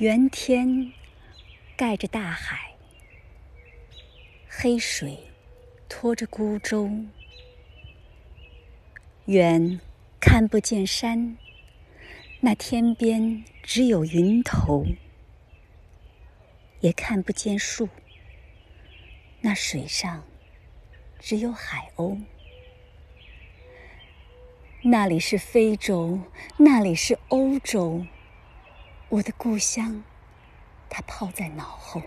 圆天盖着大海，黑水拖着孤舟，远看不见山，那天边只有云头；也看不见树，那水上只有海鸥。那里是非洲，那里是欧洲，我的故乡，它抛在脑后。